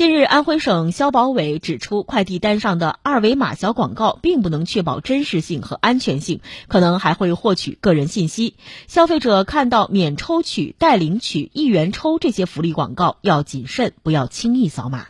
近日，安徽省消保委指出，快递单上的二维码小广告并不能确保真实性和安全性，可能还会获取个人信息。消费者看到免抽取、代领取、一元抽这些福利广告，要谨慎，不要轻易扫码。